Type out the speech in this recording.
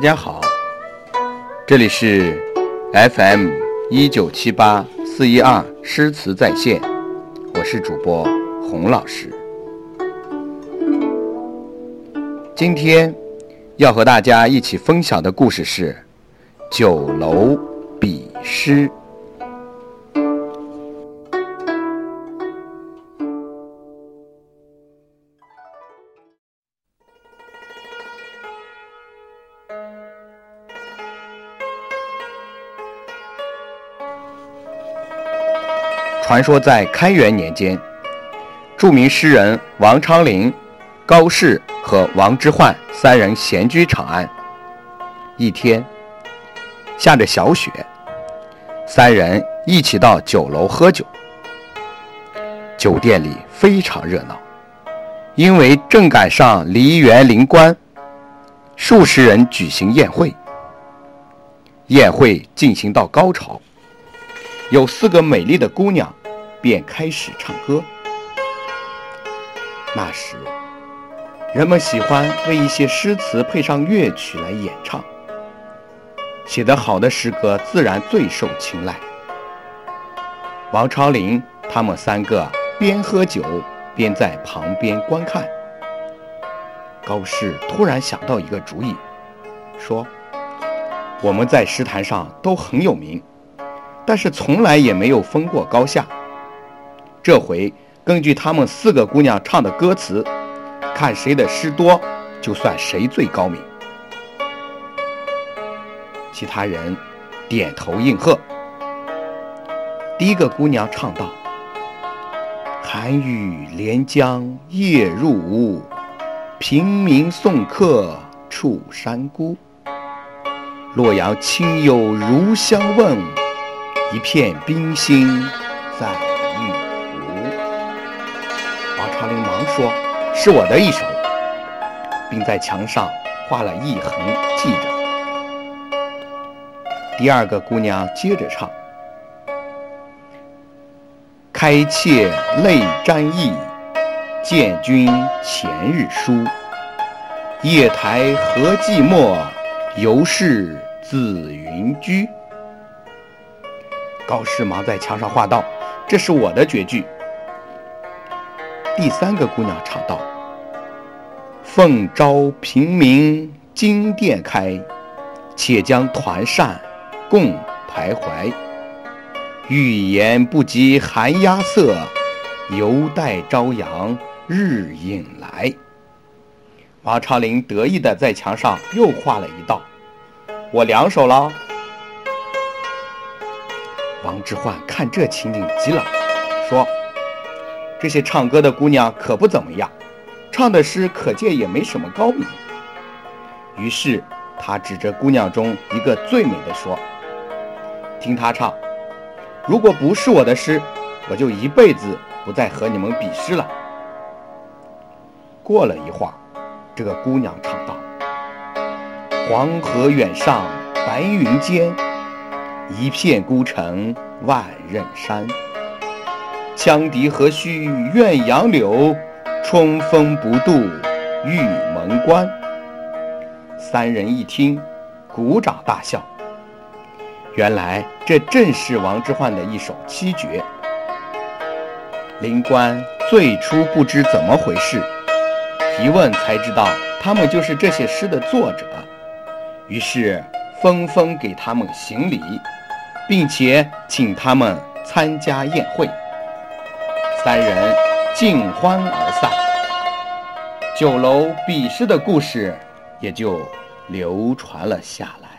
大家好，这里是 FM 一九七八四一二诗词在线，我是主播洪老师。今天要和大家一起分享的故事是《酒楼比诗》。传说在开元年间，著名诗人王昌龄、高适和王之涣三人闲居长安。一天，下着小雪，三人一起到酒楼喝酒。酒店里非常热闹，因为正赶上梨园临关，数十人举行宴会。宴会进行到高潮，有四个美丽的姑娘。便开始唱歌。那时，人们喜欢为一些诗词配上乐曲来演唱，写得好的诗歌自然最受青睐。王昌龄他们三个边喝酒边在旁边观看。高适突然想到一个主意，说：“我们在诗坛上都很有名，但是从来也没有分过高下。”这回根据他们四个姑娘唱的歌词，看谁的诗多，就算谁最高明。其他人点头应和。第一个姑娘唱道：“寒雨连江夜入吴，平明送客楚山孤。洛阳亲友如相问，一片冰心在。”说：“是我的一首。”并在墙上画了一横，记着。第二个姑娘接着唱：“开妾泪沾衣，见君前日书。夜台何寂寞，犹是紫云居。”高适忙在墙上画道：“这是我的绝句。”第三个姑娘唱道：“奉朝平明金殿开，且将团扇共徘徊。欲言不及寒鸦色，犹待朝阳日影来。”王昌龄得意地在墙上又画了一道：“我两手了。”王之涣看这情景急了，说。这些唱歌的姑娘可不怎么样，唱的诗可见也没什么高明。于是他指着姑娘中一个最美的说：“听她唱，如果不是我的诗，我就一辈子不再和你们比诗了。”过了一会儿，这个姑娘唱道：“黄河远上白云间，一片孤城万仞山。”羌笛何须怨杨柳，春风不度玉门关。三人一听，鼓掌大笑。原来这正是王之涣的一首七绝。灵官最初不知怎么回事，一问才知道他们就是这些诗的作者，于是纷纷给他们行礼，并且请他们参加宴会。三人尽欢而散，酒楼比试的故事也就流传了下来。